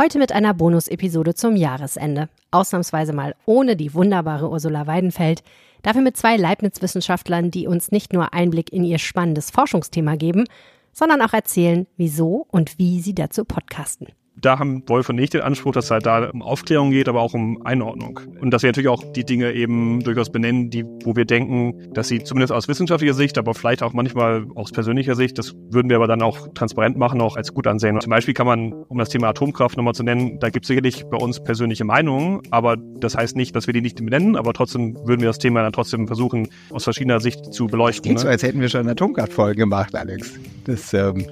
Heute mit einer Bonus-Episode zum Jahresende. Ausnahmsweise mal ohne die wunderbare Ursula Weidenfeld. Dafür mit zwei Leibniz-Wissenschaftlern, die uns nicht nur Einblick in ihr spannendes Forschungsthema geben, sondern auch erzählen, wieso und wie sie dazu podcasten da haben Wolf und ich den Anspruch, dass es halt da um Aufklärung geht, aber auch um Einordnung. Und dass wir natürlich auch die Dinge eben durchaus benennen, die, wo wir denken, dass sie zumindest aus wissenschaftlicher Sicht, aber vielleicht auch manchmal aus persönlicher Sicht, das würden wir aber dann auch transparent machen, auch als gut ansehen. Zum Beispiel kann man, um das Thema Atomkraft nochmal zu nennen, da gibt es sicherlich bei uns persönliche Meinungen, aber das heißt nicht, dass wir die nicht benennen, aber trotzdem würden wir das Thema dann trotzdem versuchen, aus verschiedener Sicht zu beleuchten. Klingt ne? so, als hätten wir schon Atomkraftfolgen gemacht, Alex. Das, ähm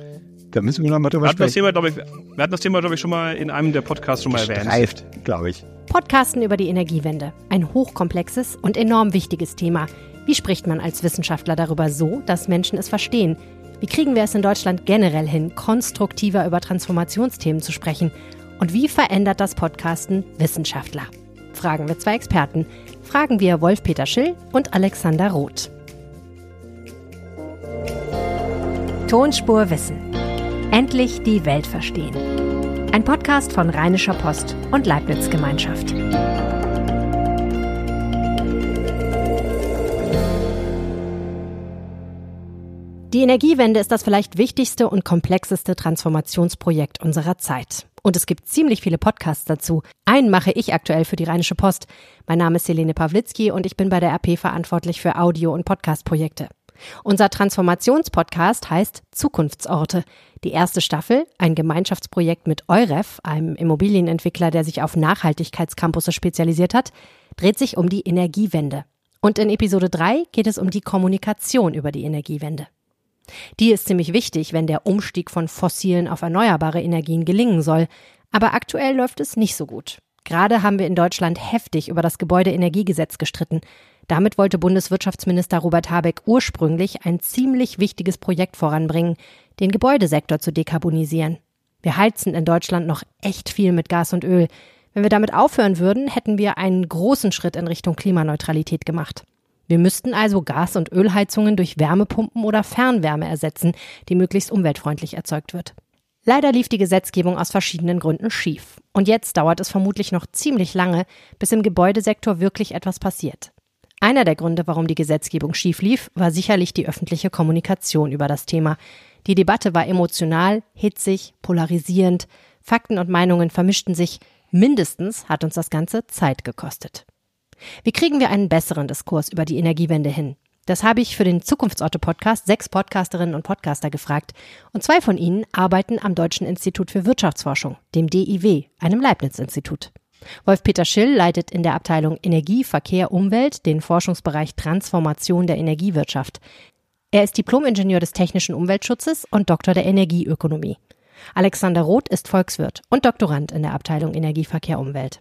da müssen wir nochmal drüber wir sprechen. Thema, ich, wir hatten das Thema, glaube ich, schon mal in einem der Podcasts schon mal erwähnt. Streift, glaube ich. Podcasten über die Energiewende. Ein hochkomplexes und enorm wichtiges Thema. Wie spricht man als Wissenschaftler darüber so, dass Menschen es verstehen? Wie kriegen wir es in Deutschland generell hin, konstruktiver über Transformationsthemen zu sprechen? Und wie verändert das Podcasten Wissenschaftler? Fragen wir zwei Experten. Fragen wir Wolf-Peter Schill und Alexander Roth. Tonspur Wissen. Endlich die Welt verstehen. Ein Podcast von Rheinischer Post und Leibniz Gemeinschaft. Die Energiewende ist das vielleicht wichtigste und komplexeste Transformationsprojekt unserer Zeit. Und es gibt ziemlich viele Podcasts dazu. Einen mache ich aktuell für die Rheinische Post. Mein Name ist Helene Pawlitzki und ich bin bei der RP verantwortlich für Audio- und Podcastprojekte. Unser Transformationspodcast heißt Zukunftsorte. Die erste Staffel, ein Gemeinschaftsprojekt mit Euref, einem Immobilienentwickler, der sich auf Nachhaltigkeitscampusse spezialisiert hat, dreht sich um die Energiewende. Und in Episode 3 geht es um die Kommunikation über die Energiewende. Die ist ziemlich wichtig, wenn der Umstieg von fossilen auf erneuerbare Energien gelingen soll. Aber aktuell läuft es nicht so gut. Gerade haben wir in Deutschland heftig über das Gebäudeenergiegesetz gestritten. Damit wollte Bundeswirtschaftsminister Robert Habeck ursprünglich ein ziemlich wichtiges Projekt voranbringen, den Gebäudesektor zu dekarbonisieren. Wir heizen in Deutschland noch echt viel mit Gas und Öl. Wenn wir damit aufhören würden, hätten wir einen großen Schritt in Richtung Klimaneutralität gemacht. Wir müssten also Gas- und Ölheizungen durch Wärmepumpen oder Fernwärme ersetzen, die möglichst umweltfreundlich erzeugt wird. Leider lief die Gesetzgebung aus verschiedenen Gründen schief. Und jetzt dauert es vermutlich noch ziemlich lange, bis im Gebäudesektor wirklich etwas passiert. Einer der Gründe, warum die Gesetzgebung schief lief, war sicherlich die öffentliche Kommunikation über das Thema. Die Debatte war emotional, hitzig, polarisierend, Fakten und Meinungen vermischten sich, mindestens hat uns das Ganze Zeit gekostet. Wie kriegen wir einen besseren Diskurs über die Energiewende hin? Das habe ich für den Zukunftsorte-Podcast sechs Podcasterinnen und Podcaster gefragt. Und zwei von ihnen arbeiten am Deutschen Institut für Wirtschaftsforschung, dem DIW, einem Leibniz-Institut. Wolf-Peter Schill leitet in der Abteilung Energie, Verkehr, Umwelt den Forschungsbereich Transformation der Energiewirtschaft. Er ist Diplomingenieur des technischen Umweltschutzes und Doktor der Energieökonomie. Alexander Roth ist Volkswirt und Doktorand in der Abteilung Energie, Verkehr, Umwelt.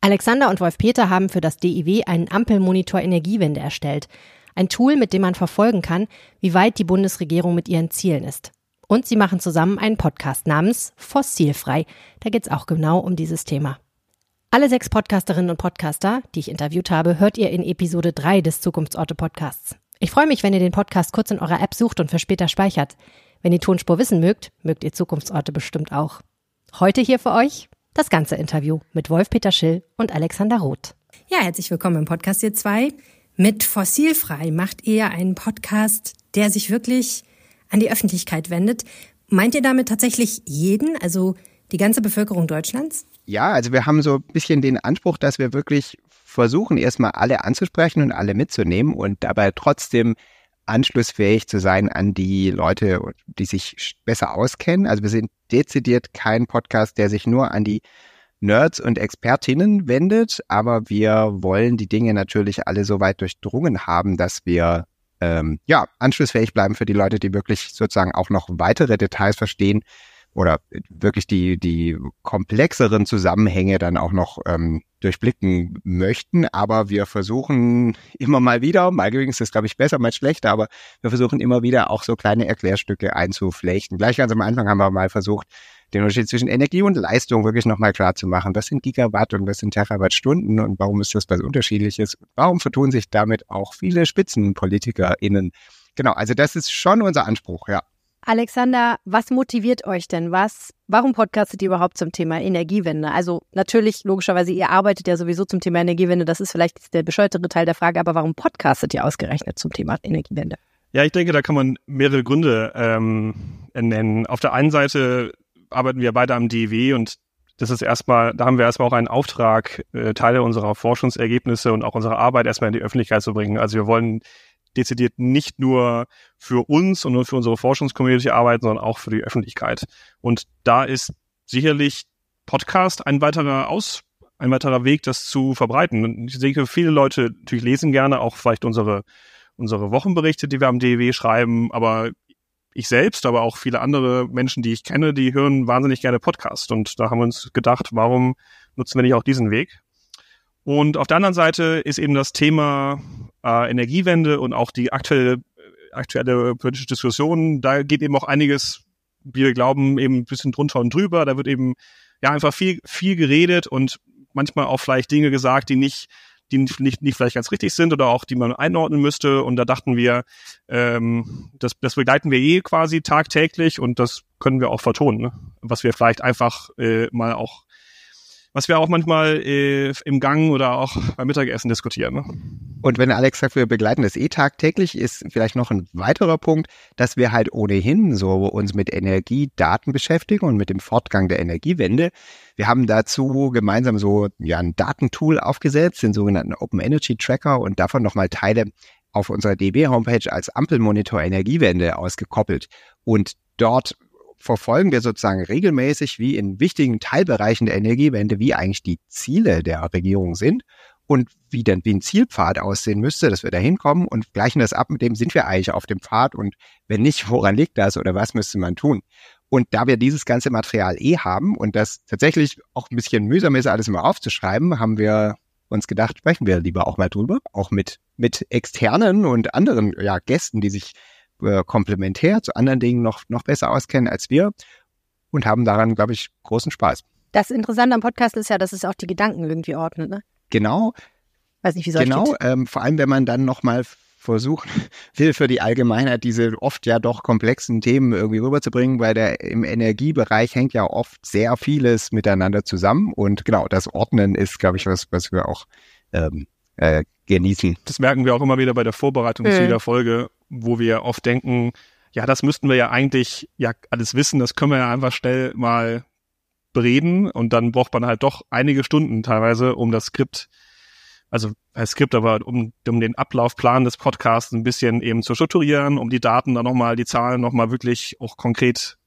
Alexander und Wolf-Peter haben für das DIW einen Ampelmonitor Energiewende erstellt. Ein Tool, mit dem man verfolgen kann, wie weit die Bundesregierung mit ihren Zielen ist. Und sie machen zusammen einen Podcast namens Fossilfrei. Da geht es auch genau um dieses Thema. Alle sechs Podcasterinnen und Podcaster, die ich interviewt habe, hört ihr in Episode 3 des Zukunftsorte Podcasts. Ich freue mich, wenn ihr den Podcast kurz in eurer App sucht und für später speichert. Wenn ihr Tonspur wissen mögt, mögt ihr Zukunftsorte bestimmt auch. Heute hier für euch das ganze Interview mit Wolf-Peter Schill und Alexander Roth. Ja, herzlich willkommen im Podcast ihr zwei. Mit Fossilfrei macht ihr einen Podcast, der sich wirklich an die Öffentlichkeit wendet. Meint ihr damit tatsächlich jeden, also die ganze Bevölkerung Deutschlands? Ja, also wir haben so ein bisschen den Anspruch, dass wir wirklich versuchen, erstmal alle anzusprechen und alle mitzunehmen und dabei trotzdem anschlussfähig zu sein an die Leute, die sich besser auskennen. Also wir sind dezidiert kein Podcast, der sich nur an die Nerds und Expertinnen wendet, aber wir wollen die Dinge natürlich alle so weit durchdrungen haben, dass wir ähm, ja anschlussfähig bleiben für die Leute, die wirklich sozusagen auch noch weitere Details verstehen, oder wirklich die, die komplexeren Zusammenhänge dann auch noch ähm, durchblicken möchten. Aber wir versuchen immer mal wieder, mal übrigens ist glaube ich, besser, mal schlechter, aber wir versuchen immer wieder auch so kleine Erklärstücke einzuflechten. Gleich ganz am Anfang haben wir mal versucht, den Unterschied zwischen Energie und Leistung wirklich nochmal klar zu machen. Was sind Gigawatt und was sind Terawattstunden und warum ist das was Unterschiedliches? Warum vertun sich damit auch viele SpitzenpolitikerInnen? Genau, also das ist schon unser Anspruch, ja. Alexander, was motiviert euch denn? Was, warum podcastet ihr überhaupt zum Thema Energiewende? Also natürlich, logischerweise, ihr arbeitet ja sowieso zum Thema Energiewende. Das ist vielleicht der bescheuertere Teil der Frage, aber warum podcastet ihr ausgerechnet zum Thema Energiewende? Ja, ich denke, da kann man mehrere Gründe ähm, nennen. Auf der einen Seite arbeiten wir beide am DEW und das ist erstmal, da haben wir erstmal auch einen Auftrag, äh, Teile unserer Forschungsergebnisse und auch unserer Arbeit erstmal in die Öffentlichkeit zu bringen. Also wir wollen dezidiert nicht nur für uns und nur für unsere Forschungscommunity arbeiten, sondern auch für die Öffentlichkeit. Und da ist sicherlich Podcast ein weiterer Aus, ein weiterer Weg, das zu verbreiten. Und ich denke, viele Leute natürlich lesen gerne auch vielleicht unsere, unsere Wochenberichte, die wir am DEW schreiben, aber ich selbst, aber auch viele andere Menschen, die ich kenne, die hören wahnsinnig gerne Podcast. Und da haben wir uns gedacht, warum nutzen wir nicht auch diesen Weg? Und auf der anderen Seite ist eben das Thema äh, Energiewende und auch die aktuelle, aktuelle politische Diskussion, da geht eben auch einiges, wie wir glauben, eben ein bisschen drunter und drüber. Da wird eben ja einfach viel, viel geredet und manchmal auch vielleicht Dinge gesagt, die nicht die nicht, nicht vielleicht ganz richtig sind oder auch die man einordnen müsste. Und da dachten wir, ähm, das, das begleiten wir eh quasi tagtäglich und das können wir auch vertonen, ne? was wir vielleicht einfach äh, mal auch was wir auch manchmal äh, im Gang oder auch beim Mittagessen diskutieren. Ne? Und wenn Alex sagt, wir begleiten das eh tagtäglich, ist vielleicht noch ein weiterer Punkt, dass wir halt ohnehin so uns mit Energiedaten beschäftigen und mit dem Fortgang der Energiewende. Wir haben dazu gemeinsam so ja ein Datentool aufgesetzt, den sogenannten Open Energy Tracker und davon nochmal Teile auf unserer DB-Homepage als Ampelmonitor Energiewende ausgekoppelt. Und dort verfolgen wir sozusagen regelmäßig, wie in wichtigen Teilbereichen der Energiewende, wie eigentlich die Ziele der Regierung sind und wie denn wie ein Zielpfad aussehen müsste, dass wir da hinkommen und gleichen das ab, mit dem sind wir eigentlich auf dem Pfad und wenn nicht, woran liegt das oder was müsste man tun? Und da wir dieses ganze Material eh haben und das tatsächlich auch ein bisschen mühsam ist, alles immer aufzuschreiben, haben wir uns gedacht, sprechen wir lieber auch mal drüber, auch mit, mit externen und anderen ja, Gästen, die sich äh, komplementär zu anderen Dingen noch, noch besser auskennen als wir und haben daran, glaube ich, großen Spaß. Das Interessante am Podcast ist ja, dass es auch die Gedanken irgendwie ordnet, ne? Genau. Weiß nicht, wie soll Genau, ähm, vor allem wenn man dann nochmal versuchen will, für die Allgemeinheit diese oft ja doch komplexen Themen irgendwie rüberzubringen, weil der im Energiebereich hängt ja oft sehr vieles miteinander zusammen und genau, das Ordnen ist, glaube ich, was, was wir auch ähm, äh, genießen. Das merken wir auch immer wieder bei der Vorbereitung mhm. zu jeder Folge, wo wir oft denken, ja, das müssten wir ja eigentlich ja alles wissen, das können wir ja einfach schnell mal bereden und dann braucht man halt doch einige Stunden teilweise, um das Skript, also als Skript, aber um, um den Ablaufplan des Podcasts ein bisschen eben zu strukturieren, um die Daten dann nochmal, die Zahlen nochmal wirklich auch konkret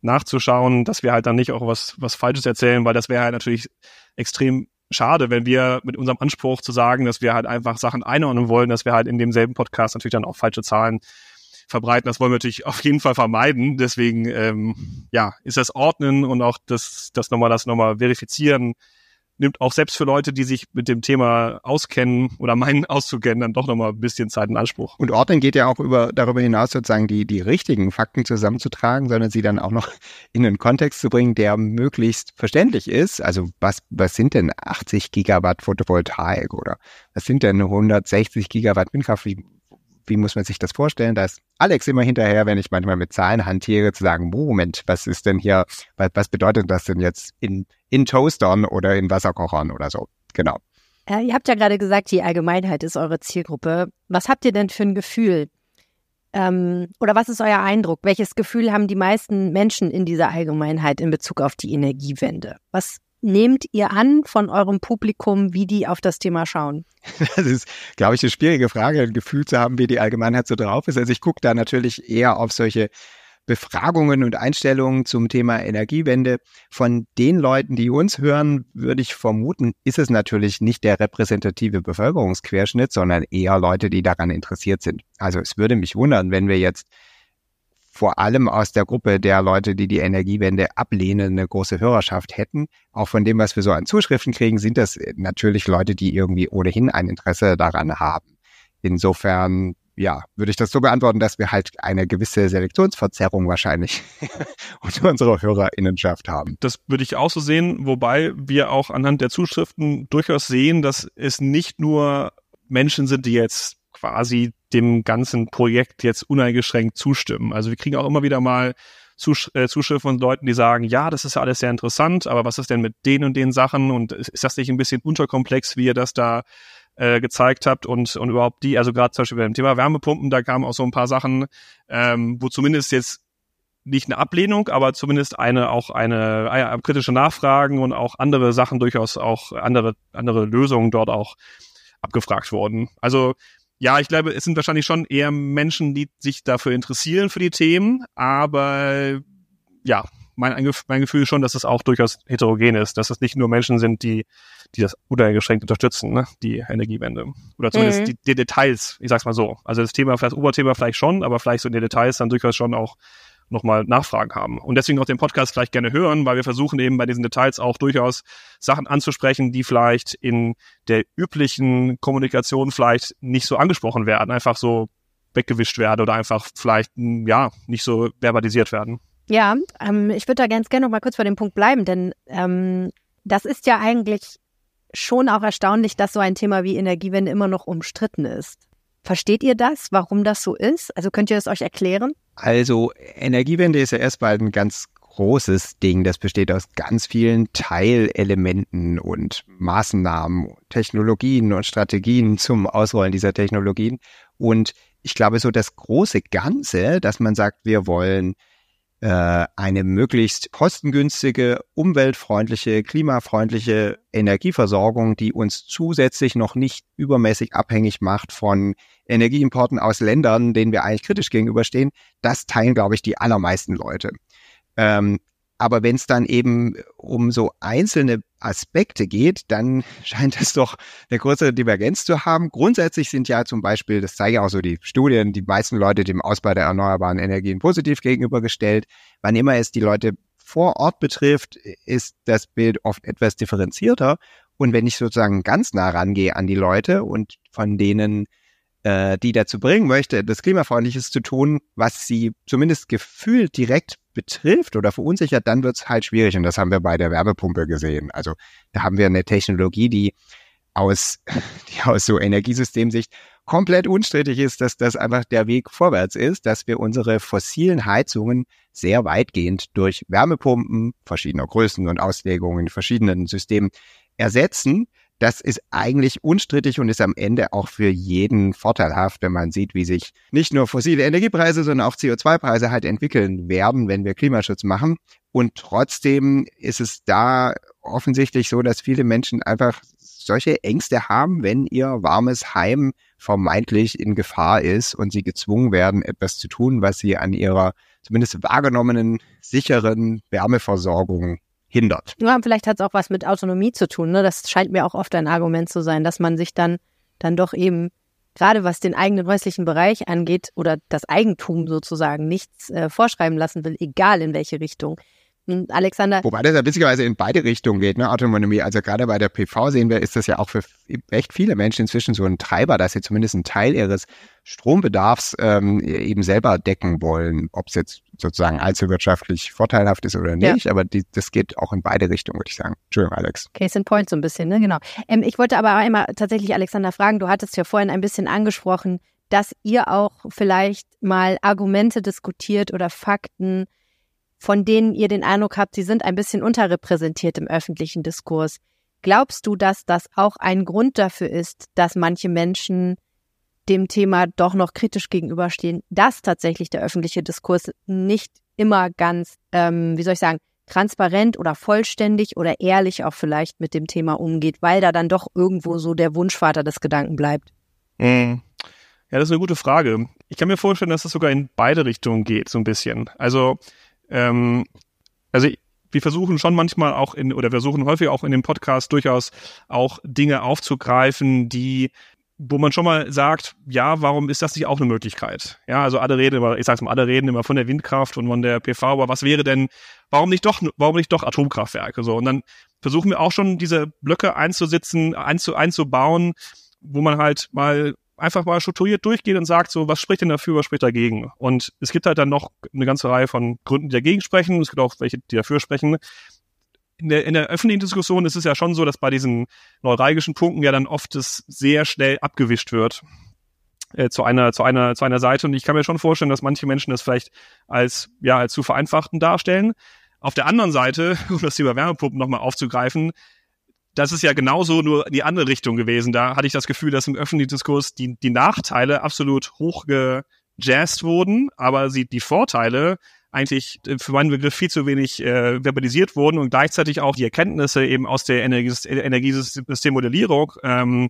nachzuschauen, dass wir halt dann nicht auch was, was Falsches erzählen, weil das wäre halt natürlich extrem schade, wenn wir mit unserem Anspruch zu sagen, dass wir halt einfach Sachen einordnen wollen, dass wir halt in demselben Podcast natürlich dann auch falsche Zahlen verbreiten. Das wollen wir natürlich auf jeden Fall vermeiden. Deswegen ähm, ja, ist das Ordnen und auch das, das nochmal, das nochmal verifizieren nimmt auch selbst für Leute, die sich mit dem Thema auskennen oder meinen auszukennen, dann doch nochmal ein bisschen Zeit in Anspruch. Und Ordnen geht ja auch über, darüber hinaus sozusagen die, die richtigen Fakten zusammenzutragen, sondern sie dann auch noch in einen Kontext zu bringen, der möglichst verständlich ist. Also was, was sind denn 80 Gigawatt Photovoltaik oder was sind denn 160 Gigawatt Windkraft? Wie, muss man sich das vorstellen? Da ist Alex immer hinterher, wenn ich manchmal mit Zahlen hantiere, zu sagen, Moment, was ist denn hier, was, bedeutet das denn jetzt in, in Toastern oder in Wasserkochern oder so? Genau. Äh, ihr habt ja gerade gesagt, die Allgemeinheit ist eure Zielgruppe. Was habt ihr denn für ein Gefühl? Ähm, oder was ist euer Eindruck? Welches Gefühl haben die meisten Menschen in dieser Allgemeinheit in Bezug auf die Energiewende? Was nehmt ihr an von eurem Publikum, wie die auf das Thema schauen? Das ist, glaube ich, eine schwierige Frage, ein Gefühl zu haben, wie die Allgemeinheit so drauf ist. Also ich gucke da natürlich eher auf solche Befragungen und Einstellungen zum Thema Energiewende. Von den Leuten, die uns hören, würde ich vermuten, ist es natürlich nicht der repräsentative Bevölkerungsquerschnitt, sondern eher Leute, die daran interessiert sind. Also es würde mich wundern, wenn wir jetzt vor allem aus der Gruppe der Leute, die die Energiewende ablehnen, eine große Hörerschaft hätten. Auch von dem, was wir so an Zuschriften kriegen, sind das natürlich Leute, die irgendwie ohnehin ein Interesse daran haben. Insofern, ja, würde ich das so beantworten, dass wir halt eine gewisse Selektionsverzerrung wahrscheinlich unter unserer Hörerinnenschaft haben. Das würde ich auch so sehen, wobei wir auch anhand der Zuschriften durchaus sehen, dass es nicht nur Menschen sind, die jetzt quasi dem ganzen Projekt jetzt uneingeschränkt zustimmen. Also wir kriegen auch immer wieder mal Zusch äh, Zuschriften von Leuten, die sagen, ja, das ist ja alles sehr interessant, aber was ist denn mit den und den Sachen und ist das nicht ein bisschen unterkomplex, wie ihr das da äh, gezeigt habt und, und überhaupt die, also gerade zum Beispiel beim Thema Wärmepumpen, da kamen auch so ein paar Sachen, ähm, wo zumindest jetzt nicht eine Ablehnung, aber zumindest eine auch eine, äh, kritische Nachfragen und auch andere Sachen durchaus auch andere andere Lösungen dort auch abgefragt wurden. Also ja, ich glaube, es sind wahrscheinlich schon eher Menschen, die sich dafür interessieren für die Themen, aber ja, mein, mein Gefühl ist schon, dass es auch durchaus heterogen ist, dass es nicht nur Menschen sind, die, die das uneingeschränkt unterstützen, ne? die Energiewende. Oder zumindest mhm. die, die, Details, ich sag's mal so. Also das Thema, das Oberthema vielleicht schon, aber vielleicht so in den Details dann durchaus schon auch nochmal Nachfragen haben. Und deswegen auch den Podcast vielleicht gerne hören, weil wir versuchen eben bei diesen Details auch durchaus Sachen anzusprechen, die vielleicht in der üblichen Kommunikation vielleicht nicht so angesprochen werden, einfach so weggewischt werden oder einfach vielleicht, ja, nicht so verbalisiert werden. Ja, ähm, ich würde da ganz gerne noch mal kurz bei dem Punkt bleiben, denn ähm, das ist ja eigentlich schon auch erstaunlich, dass so ein Thema wie Energiewende immer noch umstritten ist. Versteht ihr das, warum das so ist? Also könnt ihr das euch erklären? Also Energiewende ist ja erstmal ein ganz großes Ding. Das besteht aus ganz vielen Teilelementen und Maßnahmen, Technologien und Strategien zum Ausrollen dieser Technologien. Und ich glaube, so das große Ganze, dass man sagt, wir wollen eine möglichst kostengünstige, umweltfreundliche, klimafreundliche Energieversorgung, die uns zusätzlich noch nicht übermäßig abhängig macht von Energieimporten aus Ländern, denen wir eigentlich kritisch gegenüberstehen, das teilen, glaube ich, die allermeisten Leute. Ähm, aber wenn es dann eben um so einzelne Aspekte geht, dann scheint es doch eine größere Divergenz zu haben. Grundsätzlich sind ja zum Beispiel, das zeigen auch so die Studien, die meisten Leute dem Ausbau der erneuerbaren Energien positiv gegenübergestellt. Wann immer es die Leute vor Ort betrifft, ist das Bild oft etwas differenzierter. Und wenn ich sozusagen ganz nah rangehe an die Leute und von denen äh, die dazu bringen möchte, etwas Klimafreundliches zu tun, was sie zumindest gefühlt direkt betrifft oder verunsichert, dann wird es halt schwierig. Und das haben wir bei der Wärmepumpe gesehen. Also da haben wir eine Technologie, die aus, die aus so Energiesystemsicht komplett unstrittig ist, dass das einfach der Weg vorwärts ist, dass wir unsere fossilen Heizungen sehr weitgehend durch Wärmepumpen verschiedener Größen und Auslegungen in verschiedenen Systemen ersetzen, das ist eigentlich unstrittig und ist am Ende auch für jeden vorteilhaft, wenn man sieht, wie sich nicht nur fossile Energiepreise, sondern auch CO2-Preise halt entwickeln werden, wenn wir Klimaschutz machen. Und trotzdem ist es da offensichtlich so, dass viele Menschen einfach solche Ängste haben, wenn ihr warmes Heim vermeintlich in Gefahr ist und sie gezwungen werden, etwas zu tun, was sie an ihrer zumindest wahrgenommenen sicheren Wärmeversorgung hindert. Ja, vielleicht hat es auch was mit Autonomie zu tun. Ne? Das scheint mir auch oft ein Argument zu sein, dass man sich dann, dann doch eben, gerade was den eigenen häuslichen Bereich angeht oder das Eigentum sozusagen, nichts äh, vorschreiben lassen will, egal in welche Richtung. Alexander. Wobei das ja witzigerweise in beide Richtungen geht, ne, Autonomie. Also gerade bei der PV sehen wir, ist das ja auch für echt viele Menschen inzwischen so ein Treiber, dass sie zumindest einen Teil ihres Strombedarfs ähm, eben selber decken wollen, ob es jetzt sozusagen allzu wirtschaftlich vorteilhaft ist oder nicht. Ja. Aber die, das geht auch in beide Richtungen, würde ich sagen. Entschuldigung, Alex. Case in point so ein bisschen, ne? Genau. Ähm, ich wollte aber einmal tatsächlich Alexander fragen, du hattest ja vorhin ein bisschen angesprochen, dass ihr auch vielleicht mal Argumente diskutiert oder Fakten, von denen ihr den Eindruck habt, sie sind ein bisschen unterrepräsentiert im öffentlichen Diskurs. Glaubst du, dass das auch ein Grund dafür ist, dass manche Menschen dem Thema doch noch kritisch gegenüberstehen, dass tatsächlich der öffentliche Diskurs nicht immer ganz, ähm, wie soll ich sagen, transparent oder vollständig oder ehrlich auch vielleicht mit dem Thema umgeht, weil da dann doch irgendwo so der Wunschvater des Gedanken bleibt? Mhm. Ja, das ist eine gute Frage. Ich kann mir vorstellen, dass das sogar in beide Richtungen geht, so ein bisschen. Also ähm, also wir versuchen schon manchmal auch in, oder wir versuchen häufig auch in dem Podcast durchaus auch Dinge aufzugreifen, die wo man schon mal sagt, ja, warum ist das nicht auch eine Möglichkeit? Ja, also alle reden immer, ich sag's mal, alle reden immer von der Windkraft und von der PV, aber was wäre denn, warum nicht doch, warum nicht doch Atomkraftwerke? So, und dann versuchen wir auch schon diese Blöcke einzusitzen, einzu, einzubauen, wo man halt mal einfach mal strukturiert durchgeht und sagt so, was spricht denn dafür, was spricht dagegen? Und es gibt halt dann noch eine ganze Reihe von Gründen, die dagegen sprechen. Es gibt auch welche, die dafür sprechen. In der, in der öffentlichen Diskussion ist es ja schon so, dass bei diesen neuralgischen Punkten ja dann oft es sehr schnell abgewischt wird. äh, zu einer zu einer zu einer Seite und ich kann mir schon vorstellen, dass manche Menschen das vielleicht als ja als zu vereinfachten darstellen. Auf der anderen Seite, um das Thema Wärmepumpen nochmal aufzugreifen, das ist ja genauso nur in die andere Richtung gewesen. Da hatte ich das Gefühl, dass im öffentlichen Diskurs die, die Nachteile absolut hochgejazzt wurden, aber sie, die Vorteile eigentlich äh, für meinen Begriff viel zu wenig äh, verbalisiert wurden und gleichzeitig auch die Erkenntnisse eben aus der Energiesystemmodellierung, ähm,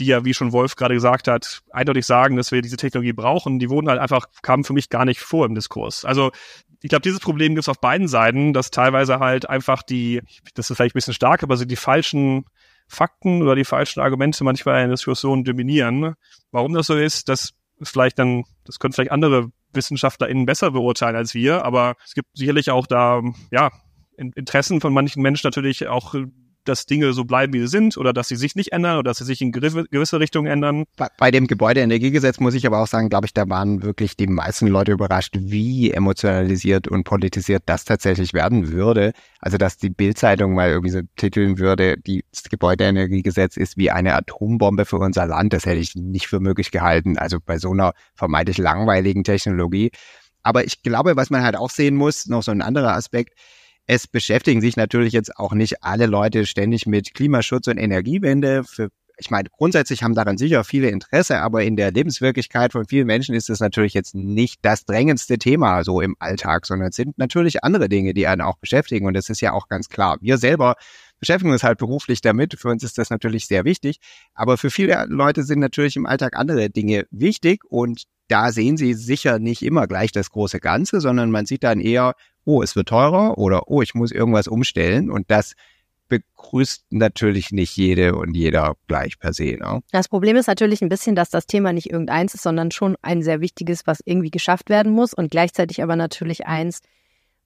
die ja, wie schon Wolf gerade gesagt hat, eindeutig sagen, dass wir diese Technologie brauchen, die wurden halt einfach, kamen für mich gar nicht vor im Diskurs. Also ich glaube, dieses Problem gibt es auf beiden Seiten, dass teilweise halt einfach die, das ist vielleicht ein bisschen stark, aber so die falschen Fakten oder die falschen Argumente manchmal in Diskussionen dominieren. Warum das so ist, das ist vielleicht dann, das können vielleicht andere WissenschaftlerInnen besser beurteilen als wir, aber es gibt sicherlich auch da, ja, Interessen von manchen Menschen natürlich auch dass Dinge so bleiben, wie sie sind oder dass sie sich nicht ändern oder dass sie sich in gewisse Richtungen ändern. Bei, bei dem Gebäudeenergiegesetz muss ich aber auch sagen, glaube ich, da waren wirklich die meisten Leute überrascht, wie emotionalisiert und politisiert das tatsächlich werden würde. Also, dass die Bildzeitung mal irgendwie so titeln würde, die, das Gebäudeenergiegesetz ist wie eine Atombombe für unser Land. Das hätte ich nicht für möglich gehalten. Also bei so einer vermeintlich langweiligen Technologie. Aber ich glaube, was man halt auch sehen muss, noch so ein anderer Aspekt, es beschäftigen sich natürlich jetzt auch nicht alle Leute ständig mit Klimaschutz und Energiewende. Für, ich meine, grundsätzlich haben daran sicher viele Interesse, aber in der Lebenswirklichkeit von vielen Menschen ist es natürlich jetzt nicht das drängendste Thema so im Alltag, sondern es sind natürlich andere Dinge, die einen auch beschäftigen. Und das ist ja auch ganz klar. Wir selber beschäftigen uns halt beruflich damit. Für uns ist das natürlich sehr wichtig. Aber für viele Leute sind natürlich im Alltag andere Dinge wichtig und da sehen sie sicher nicht immer gleich das große Ganze, sondern man sieht dann eher, oh, es wird teurer oder oh, ich muss irgendwas umstellen und das begrüßt natürlich nicht jede und jeder gleich per se. Ne? Das Problem ist natürlich ein bisschen, dass das Thema nicht irgendeins ist, sondern schon ein sehr wichtiges, was irgendwie geschafft werden muss und gleichzeitig aber natürlich eins,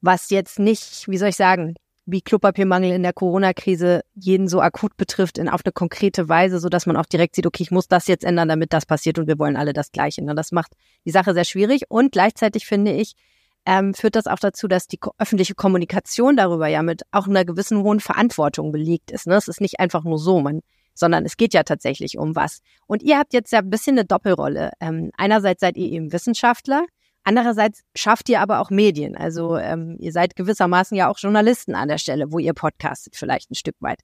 was jetzt nicht, wie soll ich sagen, wie Klopapiermangel in der Corona-Krise jeden so akut betrifft, in, auf eine konkrete Weise, so dass man auch direkt sieht, okay, ich muss das jetzt ändern, damit das passiert und wir wollen alle das Gleiche. Ne? Das macht die Sache sehr schwierig und gleichzeitig finde ich, ähm, führt das auch dazu, dass die öffentliche Kommunikation darüber ja mit auch einer gewissen hohen Verantwortung belegt ist. Ne? Es ist nicht einfach nur so, man, sondern es geht ja tatsächlich um was. Und ihr habt jetzt ja ein bisschen eine Doppelrolle. Ähm, einerseits seid ihr eben Wissenschaftler, andererseits schafft ihr aber auch Medien. Also ähm, ihr seid gewissermaßen ja auch Journalisten an der Stelle, wo ihr podcastet vielleicht ein Stück weit.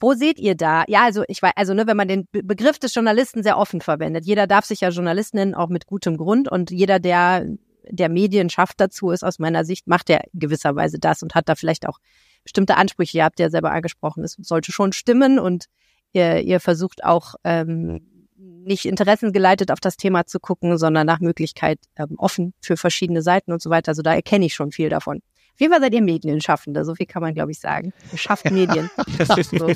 Wo seht ihr da? Ja, also ich weiß, also ne, wenn man den Begriff des Journalisten sehr offen verwendet, jeder darf sich ja Journalist nennen, auch mit gutem Grund. Und jeder, der der Medien schafft dazu ist, aus meiner Sicht, macht er gewisserweise das und hat da vielleicht auch bestimmte Ansprüche. Ihr habt ja selber angesprochen, es sollte schon stimmen und ihr, ihr versucht auch ähm, nicht interessengeleitet auf das Thema zu gucken, sondern nach Möglichkeit ähm, offen für verschiedene Seiten und so weiter. Also da erkenne ich schon viel davon. Auf jeden Fall seid ihr Medienschaffende, so viel kann man, glaube ich, sagen. Ihr schafft Medien. so.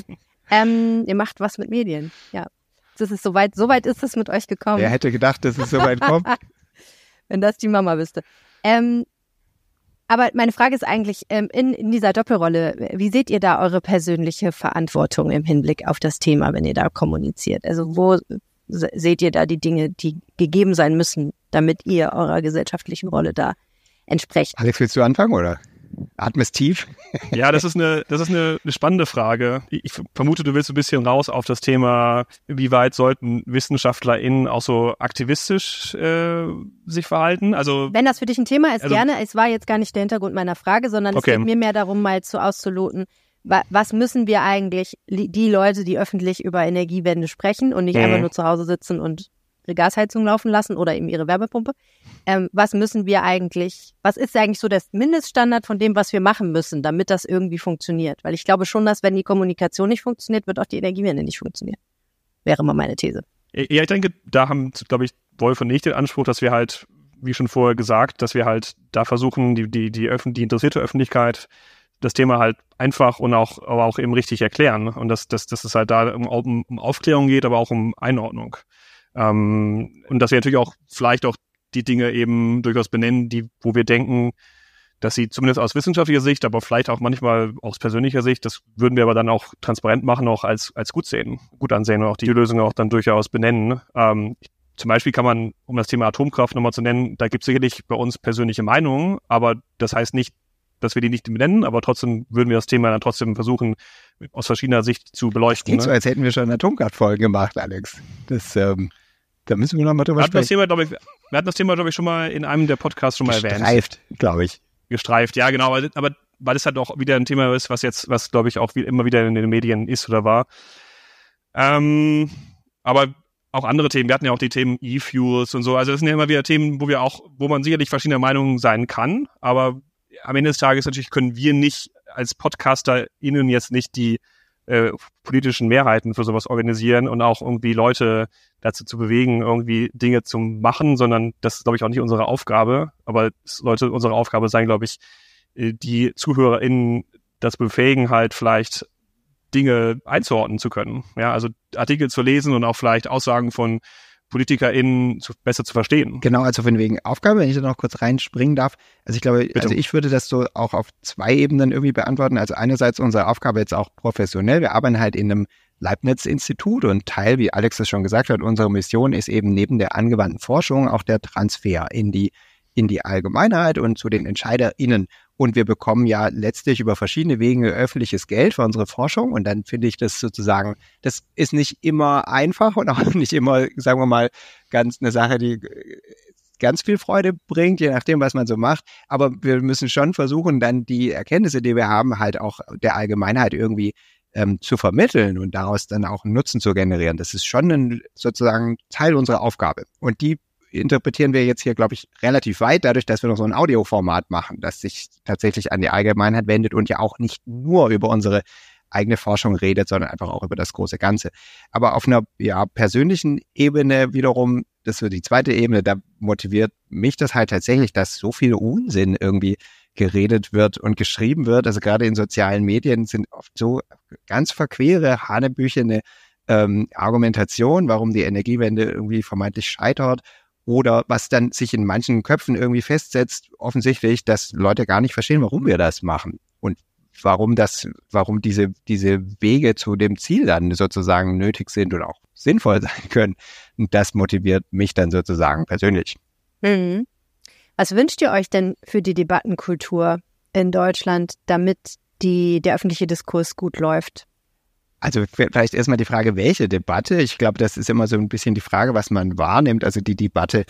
ähm, ihr macht was mit Medien, ja. Das ist soweit, soweit ist es mit euch gekommen. Wer hätte gedacht, dass es soweit kommt? wenn das die Mama wüsste. Ähm, aber meine Frage ist eigentlich, ähm, in, in dieser Doppelrolle, wie seht ihr da eure persönliche Verantwortung im Hinblick auf das Thema, wenn ihr da kommuniziert? Also wo seht ihr da die Dinge, die gegeben sein müssen, damit ihr eurer gesellschaftlichen Rolle da entsprecht? Alex, willst du anfangen oder? Atmest tief. Ja, das ist eine, das ist eine, eine spannende Frage. Ich vermute, du willst ein bisschen raus auf das Thema, wie weit sollten WissenschaftlerInnen auch so aktivistisch äh, sich verhalten? Also wenn das für dich ein Thema ist, also, gerne. Es war jetzt gar nicht der Hintergrund meiner Frage, sondern okay. es geht mir mehr darum, mal zu auszuloten, was müssen wir eigentlich die Leute, die öffentlich über Energiewende sprechen und nicht mhm. einfach nur zu Hause sitzen und ihre Gasheizung laufen lassen oder eben ihre Wärmepumpe. Ähm, was müssen wir eigentlich, was ist eigentlich so das Mindeststandard von dem, was wir machen müssen, damit das irgendwie funktioniert? Weil ich glaube schon, dass wenn die Kommunikation nicht funktioniert, wird auch die Energiewende nicht funktionieren. Wäre mal meine These. Ja, ich denke, da haben, glaube ich, Wolf und ich den Anspruch, dass wir halt, wie schon vorher gesagt, dass wir halt da versuchen, die, die, die, Öffn die interessierte Öffentlichkeit das Thema halt einfach und auch, aber auch eben richtig erklären. Und dass, dass, dass es halt da um, um Aufklärung geht, aber auch um Einordnung. Ähm, und dass wir natürlich auch vielleicht auch die Dinge eben durchaus benennen, die, wo wir denken, dass sie zumindest aus wissenschaftlicher Sicht, aber vielleicht auch manchmal aus persönlicher Sicht, das würden wir aber dann auch transparent machen, auch als, als gut sehen, gut ansehen und auch die Lösungen auch dann durchaus benennen. Ähm, zum Beispiel kann man, um das Thema Atomkraft nochmal zu nennen, da gibt es sicherlich bei uns persönliche Meinungen, aber das heißt nicht, dass wir die nicht benennen, aber trotzdem würden wir das Thema dann trotzdem versuchen, aus verschiedener Sicht zu beleuchten. Das klingt ne? so, als hätten wir schon eine Atomkraftfolge gemacht, Alex. Das, ähm Da müssen wir nochmal drüber wir hatten das sprechen. Thema, glaube ich, wir hatten das Thema, glaube ich, schon mal in einem der Podcasts schon mal erwähnt. Gestreift, glaube ich. Gestreift, ja, genau. Aber, aber weil es halt auch wieder ein Thema ist, was jetzt, was glaube ich auch wie, immer wieder in den Medien ist oder war. Ähm, aber auch andere Themen. Wir hatten ja auch die Themen E-Fuels und so. Also das sind ja immer wieder Themen, wo wir auch, wo man sicherlich verschiedener Meinungen sein kann. Aber am Ende des Tages natürlich können wir nicht als PodcasterInnen jetzt nicht die äh, politischen Mehrheiten für sowas organisieren und auch irgendwie Leute dazu zu bewegen, irgendwie Dinge zu machen, sondern das ist, glaube ich, auch nicht unsere Aufgabe. Aber es sollte unsere Aufgabe sein, glaube ich, äh, die ZuhörerInnen das befähigen, halt vielleicht Dinge einzuordnen zu können. Ja, also Artikel zu lesen und auch vielleicht Aussagen von PolitikerInnen zu, besser zu verstehen. Genau, also von wegen Aufgabe, wenn ich da noch kurz reinspringen darf. Also ich glaube, Bitte. also ich würde das so auch auf zwei Ebenen irgendwie beantworten. Also einerseits unsere Aufgabe jetzt auch professionell. Wir arbeiten halt in einem Leibniz-Institut und Teil, wie Alex es schon gesagt hat, unserer Mission ist eben neben der angewandten Forschung auch der Transfer in die in die Allgemeinheit und zu den EntscheiderInnen. Und wir bekommen ja letztlich über verschiedene Wege öffentliches Geld für unsere Forschung. Und dann finde ich das sozusagen, das ist nicht immer einfach und auch nicht immer, sagen wir mal, ganz eine Sache, die ganz viel Freude bringt, je nachdem, was man so macht. Aber wir müssen schon versuchen, dann die Erkenntnisse, die wir haben, halt auch der Allgemeinheit irgendwie ähm, zu vermitteln und daraus dann auch einen Nutzen zu generieren. Das ist schon ein, sozusagen Teil unserer Aufgabe. Und die interpretieren wir jetzt hier, glaube ich, relativ weit, dadurch, dass wir noch so ein Audioformat machen, das sich tatsächlich an die Allgemeinheit wendet und ja auch nicht nur über unsere eigene Forschung redet, sondern einfach auch über das große Ganze. Aber auf einer ja, persönlichen Ebene wiederum, das wird die zweite Ebene, da motiviert mich das halt tatsächlich, dass so viel Unsinn irgendwie geredet wird und geschrieben wird. Also gerade in sozialen Medien sind oft so ganz verquere, hanebüchene ähm, Argumentation, warum die Energiewende irgendwie vermeintlich scheitert oder was dann sich in manchen Köpfen irgendwie festsetzt, offensichtlich, dass Leute gar nicht verstehen, warum wir das machen und warum das, warum diese, diese Wege zu dem Ziel dann sozusagen nötig sind und auch sinnvoll sein können. Und das motiviert mich dann sozusagen persönlich. Mhm. Was wünscht ihr euch denn für die Debattenkultur in Deutschland, damit die, der öffentliche Diskurs gut läuft? Also vielleicht erstmal die Frage, welche Debatte? Ich glaube, das ist immer so ein bisschen die Frage, was man wahrnimmt. Also die Debatte,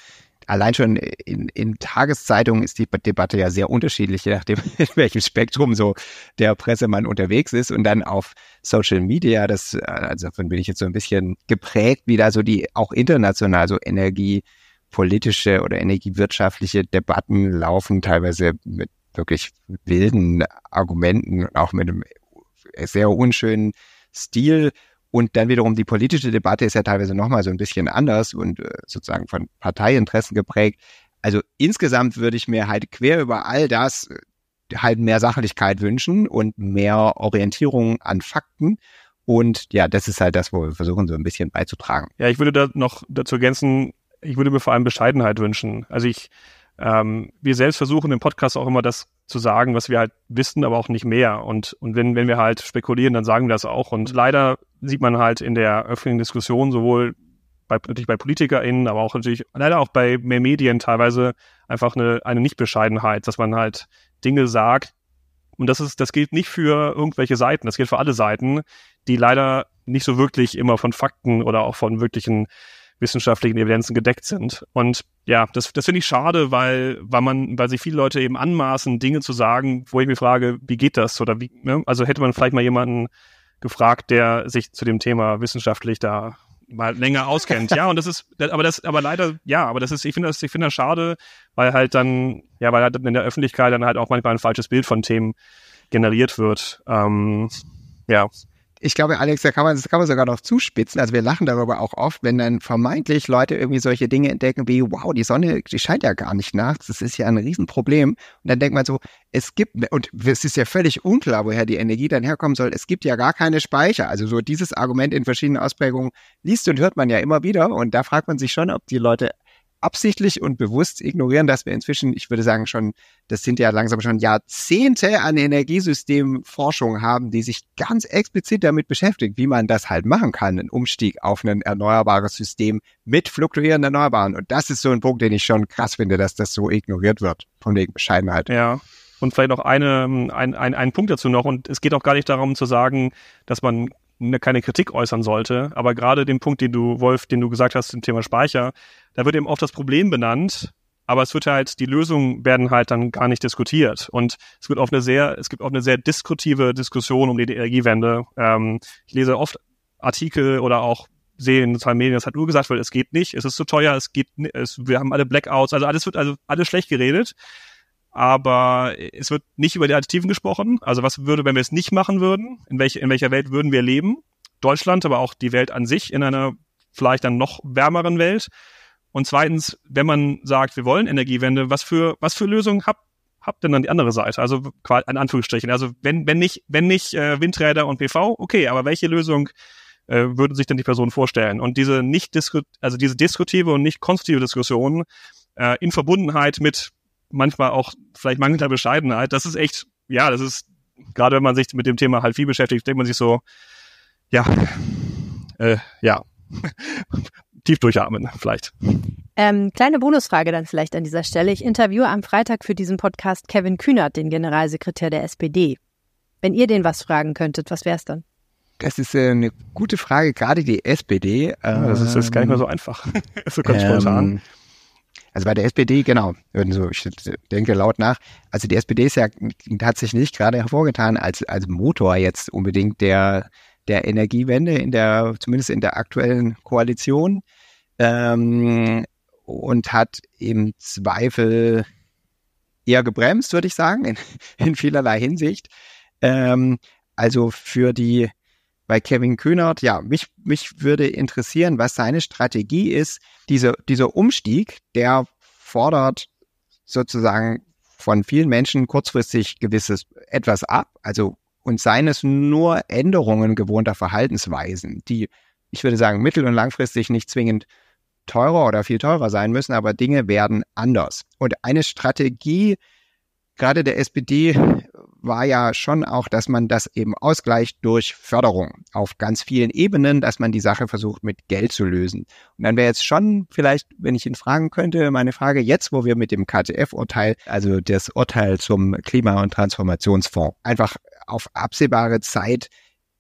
allein schon in, in Tageszeitungen ist die Debatte ja sehr unterschiedlich, je nachdem, in welchem Spektrum so der Pressemann unterwegs ist. Und dann auf Social Media, das, also davon bin ich jetzt so ein bisschen geprägt, wie da so die auch international so energiepolitische oder energiewirtschaftliche Debatten laufen, teilweise mit wirklich wilden Argumenten, auch mit einem sehr unschönen Stil. Und dann wiederum die politische Debatte ist ja teilweise nochmal so ein bisschen anders und äh, sozusagen von Parteiinteressen geprägt. Also insgesamt würde ich mir halt quer über all das äh, halt mehr Sachlichkeit wünschen und mehr Orientierung an Fakten. Und ja, das ist halt das, wo wir versuchen, so ein bisschen beizutragen. Ja, ich würde da noch dazu ergänzen, ich würde mir vor allem Bescheidenheit wünschen. Also ich, ähm, wir selbst versuchen im Podcast auch immer das zu sagen, was wir halt wissen, aber auch nicht mehr. Und, und wenn, wenn wir halt spekulieren, dann sagen wir das auch. Und leider sieht man halt in der öffentlichen Diskussion sowohl bei, natürlich bei PolitikerInnen, aber auch natürlich leider auch bei mehr Medien teilweise einfach eine, eine Nichtbescheidenheit, dass man halt Dinge sagt. Und das ist, das gilt nicht für irgendwelche Seiten, das gilt für alle Seiten, die leider nicht so wirklich immer von Fakten oder auch von wirklichen wissenschaftlichen Evidenzen gedeckt sind. Und ja, das, das finde ich schade, weil, weil man, weil sich viele Leute eben anmaßen, Dinge zu sagen, wo ich mich frage, wie geht das? Oder wie, ne? Also hätte man vielleicht mal jemanden gefragt, der sich zu dem Thema wissenschaftlich da mal länger auskennt. Ja, und das ist, aber das, aber leider, ja, aber das ist, ich finde das, ich finde das schade, weil halt dann, ja, weil halt in der Öffentlichkeit dann halt auch manchmal ein falsches Bild von Themen generiert wird. Ähm, ja ich glaube, Alex, da kann man, das kann man sogar noch zuspitzen. Also wir lachen darüber auch oft, wenn dann vermeintlich Leute irgendwie solche Dinge entdecken wie, wow, die Sonne, die scheint ja gar nicht nachts. Das ist ja ein Riesenproblem. Und dann denkt man so, es gibt, und es ist ja völlig unklar, woher die Energie dann herkommen soll. Es gibt ja gar keine Speicher. Also so dieses Argument in verschiedenen Ausprägungen liest und hört man ja immer wieder. Und da fragt man sich schon, ob die Leute absichtlich und bewusst ignorieren, dass wir inzwischen, ich würde sagen schon, das sind ja langsam schon Jahrzehnte an Energiesystemforschung haben, die sich ganz explizit damit beschäftigt, wie man das halt machen kann, einen Umstieg auf ein erneuerbares System mit fluktuierenden Erneuerbaren. Und das ist so ein Punkt, den ich schon krass finde, dass das so ignoriert wird, von wegen Bescheidenheit. Ja. Und vielleicht noch eine, ein, ein, ein Punkt dazu noch. Und es geht auch gar nicht darum zu sagen, dass man keine Kritik äußern sollte. Aber gerade den Punkt, den du, Wolf, den du gesagt hast zum Thema Speicher, da wird eben oft das Problem benannt, aber es wird halt, die Lösungen werden halt dann gar nicht diskutiert. Und es wird auf eine sehr, es gibt auch eine sehr diskutive Diskussion um die Energiewende. Ähm, ich lese oft Artikel oder auch sehe in sozialen Medien, dass halt nur gesagt wird, es geht nicht, es ist zu teuer, es geht, es, wir haben alle Blackouts, also alles wird, also alles schlecht geredet. Aber es wird nicht über die Alternativen gesprochen. Also was würde, wenn wir es nicht machen würden? In, welche, in welcher Welt würden wir leben? Deutschland, aber auch die Welt an sich in einer vielleicht dann noch wärmeren Welt. Und zweitens, wenn man sagt, wir wollen Energiewende, was für, was für Lösungen habt, habt denn dann die andere Seite? Also in Anführungsstrichen. Also wenn, wenn nicht, wenn nicht äh, Windräder und PV, okay, aber welche Lösung äh, würde sich denn die Person vorstellen? Und diese nicht also diese diskutive und nicht konstruktive Diskussion äh, in Verbundenheit mit manchmal auch vielleicht mangelnder Bescheidenheit, das ist echt, ja, das ist, gerade wenn man sich mit dem Thema halt viel beschäftigt, denkt man sich so, ja, äh, ja, tief durchatmen vielleicht. Ähm, kleine Bonusfrage dann vielleicht an dieser Stelle. Ich interviewe am Freitag für diesen Podcast Kevin Kühnert, den Generalsekretär der SPD. Wenn ihr den was fragen könntet, was wäre es dann? Das ist äh, eine gute Frage, gerade die SPD. Ja, das ist, ist gar nicht mehr so einfach. so ganz ähm, spontan. Also bei der SPD, genau, so, ich denke laut nach. Also die SPD ist ja, hat sich nicht gerade hervorgetan als, als Motor jetzt unbedingt der, der Energiewende in der, zumindest in der aktuellen Koalition ähm, und hat im Zweifel eher gebremst, würde ich sagen, in, in vielerlei Hinsicht. Ähm, also für die, bei Kevin Kühnert, ja, mich, mich würde interessieren, was seine Strategie ist. Diese, dieser Umstieg, der fordert sozusagen von vielen Menschen kurzfristig gewisses etwas ab. Also und seien es nur Änderungen gewohnter Verhaltensweisen, die, ich würde sagen, mittel- und langfristig nicht zwingend teurer oder viel teurer sein müssen, aber Dinge werden anders. Und eine Strategie, gerade der SPD, war ja schon auch, dass man das eben ausgleicht durch Förderung auf ganz vielen Ebenen, dass man die Sache versucht mit Geld zu lösen. Und dann wäre jetzt schon vielleicht, wenn ich ihn fragen könnte, meine Frage jetzt, wo wir mit dem KTF-Urteil, also das Urteil zum Klima- und Transformationsfonds, einfach auf absehbare Zeit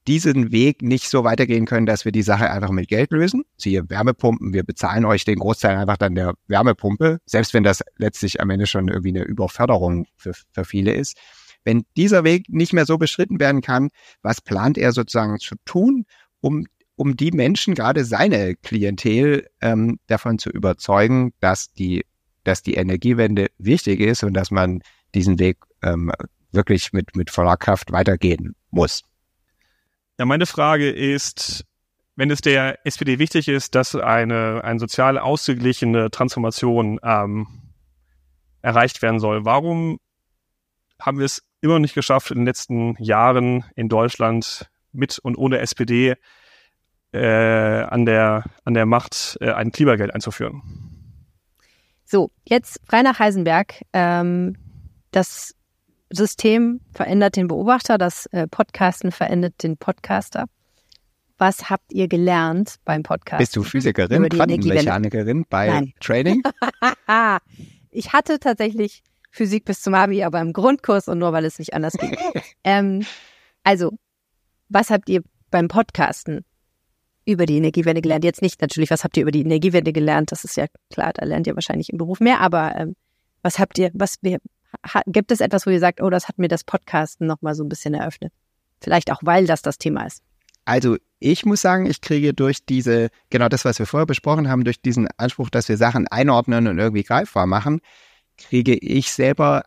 diesen Weg nicht so weitergehen können, dass wir die Sache einfach mit Geld lösen. Siehe Wärmepumpen, wir bezahlen euch den Großteil einfach dann der Wärmepumpe, selbst wenn das letztlich am Ende schon irgendwie eine Überförderung für, für viele ist. Wenn dieser Weg nicht mehr so beschritten werden kann, was plant er sozusagen zu tun, um, um die Menschen, gerade seine Klientel, ähm, davon zu überzeugen, dass die, dass die Energiewende wichtig ist und dass man diesen Weg ähm, wirklich mit, mit voller Kraft weitergehen muss. Ja, meine Frage ist, wenn es der SPD wichtig ist, dass eine, eine sozial ausgeglichene Transformation ähm, erreicht werden soll, warum haben wir es immer noch nicht geschafft, in den letzten Jahren in Deutschland mit und ohne SPD äh, an, der, an der Macht äh, ein Klimageld einzuführen? So, jetzt frei nach Heisenberg. Ähm, das System verändert den Beobachter, das äh, Podcasten verändert den Podcaster. Was habt ihr gelernt beim Podcast? Bist du Physikerin, Quantenmechanikerin bei Nein. Training? ich hatte tatsächlich Physik bis zum Abi, aber im Grundkurs und nur weil es nicht anders ging. ähm, also, was habt ihr beim Podcasten über die Energiewende gelernt? Jetzt nicht natürlich, was habt ihr über die Energiewende gelernt? Das ist ja klar, da lernt ihr wahrscheinlich im Beruf mehr, aber ähm, was habt ihr, was, gibt es etwas, wo ihr sagt, oh, das hat mir das Podcasten nochmal so ein bisschen eröffnet? Vielleicht auch, weil das das Thema ist. Also ich muss sagen, ich kriege durch diese, genau das, was wir vorher besprochen haben, durch diesen Anspruch, dass wir Sachen einordnen und irgendwie greifbar machen, kriege ich selber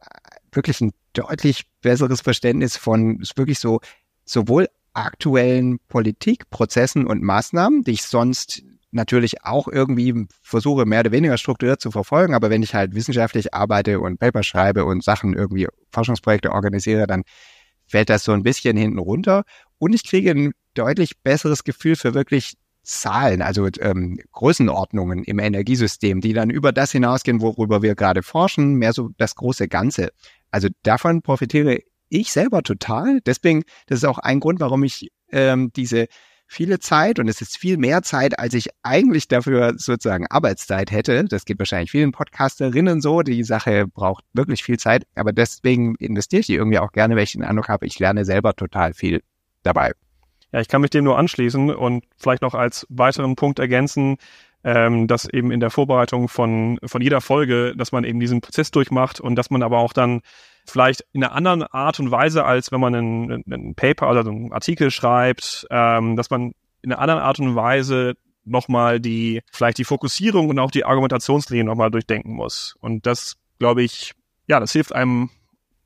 wirklich ein deutlich besseres Verständnis von wirklich so sowohl aktuellen Politikprozessen und Maßnahmen, die ich sonst natürlich auch irgendwie versuche, mehr oder weniger strukturiert zu verfolgen. Aber wenn ich halt wissenschaftlich arbeite und Paper schreibe und Sachen irgendwie Forschungsprojekte organisiere, dann fällt das so ein bisschen hinten runter. Und ich kriege ein deutlich besseres Gefühl für wirklich Zahlen, also ähm, Größenordnungen im Energiesystem, die dann über das hinausgehen, worüber wir gerade forschen, mehr so das große Ganze. Also davon profitiere ich selber total. Deswegen, das ist auch ein Grund, warum ich ähm, diese viele Zeit und es ist viel mehr Zeit, als ich eigentlich dafür sozusagen Arbeitszeit hätte. Das geht wahrscheinlich vielen Podcasterinnen so. Die Sache braucht wirklich viel Zeit, aber deswegen investiere ich die irgendwie auch gerne, weil ich den Eindruck habe, ich lerne selber total viel dabei. Ja, ich kann mich dem nur anschließen und vielleicht noch als weiteren Punkt ergänzen, ähm, dass eben in der Vorbereitung von, von jeder Folge, dass man eben diesen Prozess durchmacht und dass man aber auch dann vielleicht in einer anderen Art und Weise, als wenn man einen, einen Paper oder einen Artikel schreibt, ähm, dass man in einer anderen Art und Weise nochmal die, vielleicht die Fokussierung und auch die Argumentationslinie nochmal durchdenken muss. Und das, glaube ich, ja, das hilft einem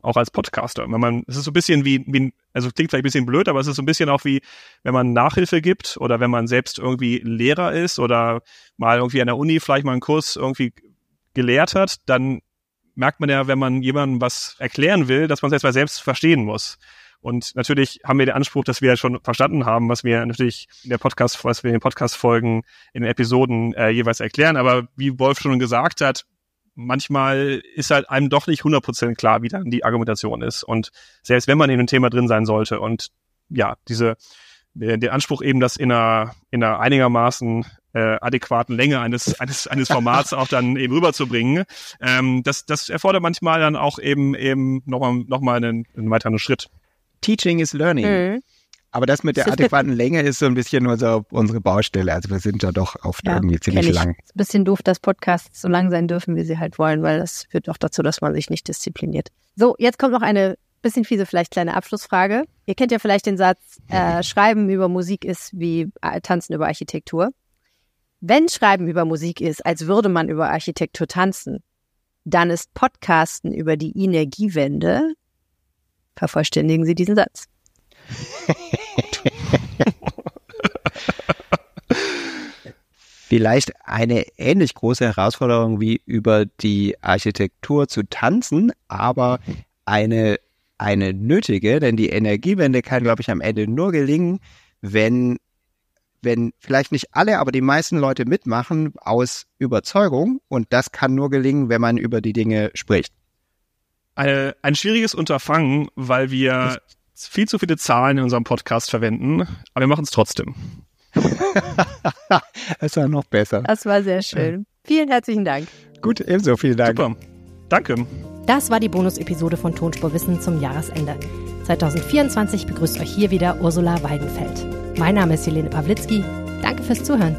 auch als Podcaster. Wenn man, es ist so ein bisschen wie, wie, also klingt vielleicht ein bisschen blöd, aber es ist so ein bisschen auch wie, wenn man Nachhilfe gibt oder wenn man selbst irgendwie Lehrer ist oder mal irgendwie an der Uni vielleicht mal einen Kurs irgendwie gelehrt hat, dann merkt man ja, wenn man jemandem was erklären will, dass man es erstmal selbst verstehen muss. Und natürlich haben wir den Anspruch, dass wir schon verstanden haben, was wir natürlich in der Podcast, was wir in den Podcast-Folgen, in den Episoden äh, jeweils erklären. Aber wie Wolf schon gesagt hat, manchmal ist halt einem doch nicht 100% klar, wie dann die Argumentation ist. Und selbst wenn man in einem Thema drin sein sollte und ja, diese, der Anspruch eben, das in einer, in einer einigermaßen äh, adäquaten Länge eines, eines, eines Formats auch dann eben rüberzubringen, ähm, das, das erfordert manchmal dann auch eben, eben nochmal, noch mal einen, einen weiteren Schritt. Teaching is learning. Mhm. Aber das mit der adäquaten Länge ist so ein bisschen unser, unsere Baustelle. Also wir sind ja doch oft ja, irgendwie ziemlich lang. Ist ein bisschen doof, dass Podcasts so lang sein dürfen, wie sie halt wollen, weil das führt auch dazu, dass man sich nicht diszipliniert. So, jetzt kommt noch eine bisschen fiese, vielleicht kleine Abschlussfrage. Ihr kennt ja vielleicht den Satz, äh, Schreiben über Musik ist wie äh, Tanzen über Architektur. Wenn Schreiben über Musik ist, als würde man über Architektur tanzen, dann ist Podcasten über die Energiewende. Vervollständigen Sie diesen Satz. Vielleicht eine ähnlich große Herausforderung wie über die Architektur zu tanzen, aber eine, eine nötige, denn die Energiewende kann, glaube ich, am Ende nur gelingen, wenn, wenn vielleicht nicht alle, aber die meisten Leute mitmachen aus Überzeugung und das kann nur gelingen, wenn man über die Dinge spricht. Eine, ein schwieriges Unterfangen, weil wir viel zu viele Zahlen in unserem Podcast verwenden, aber wir machen es trotzdem. das war noch besser. Das war sehr schön. Vielen herzlichen Dank. Gut, ebenso, vielen Dank. Super. Danke. Das war die Bonus-Episode von Tonspur Wissen zum Jahresende. 2024 begrüßt euch hier wieder Ursula Weidenfeld. Mein Name ist Helene Pawlitzki. Danke fürs Zuhören.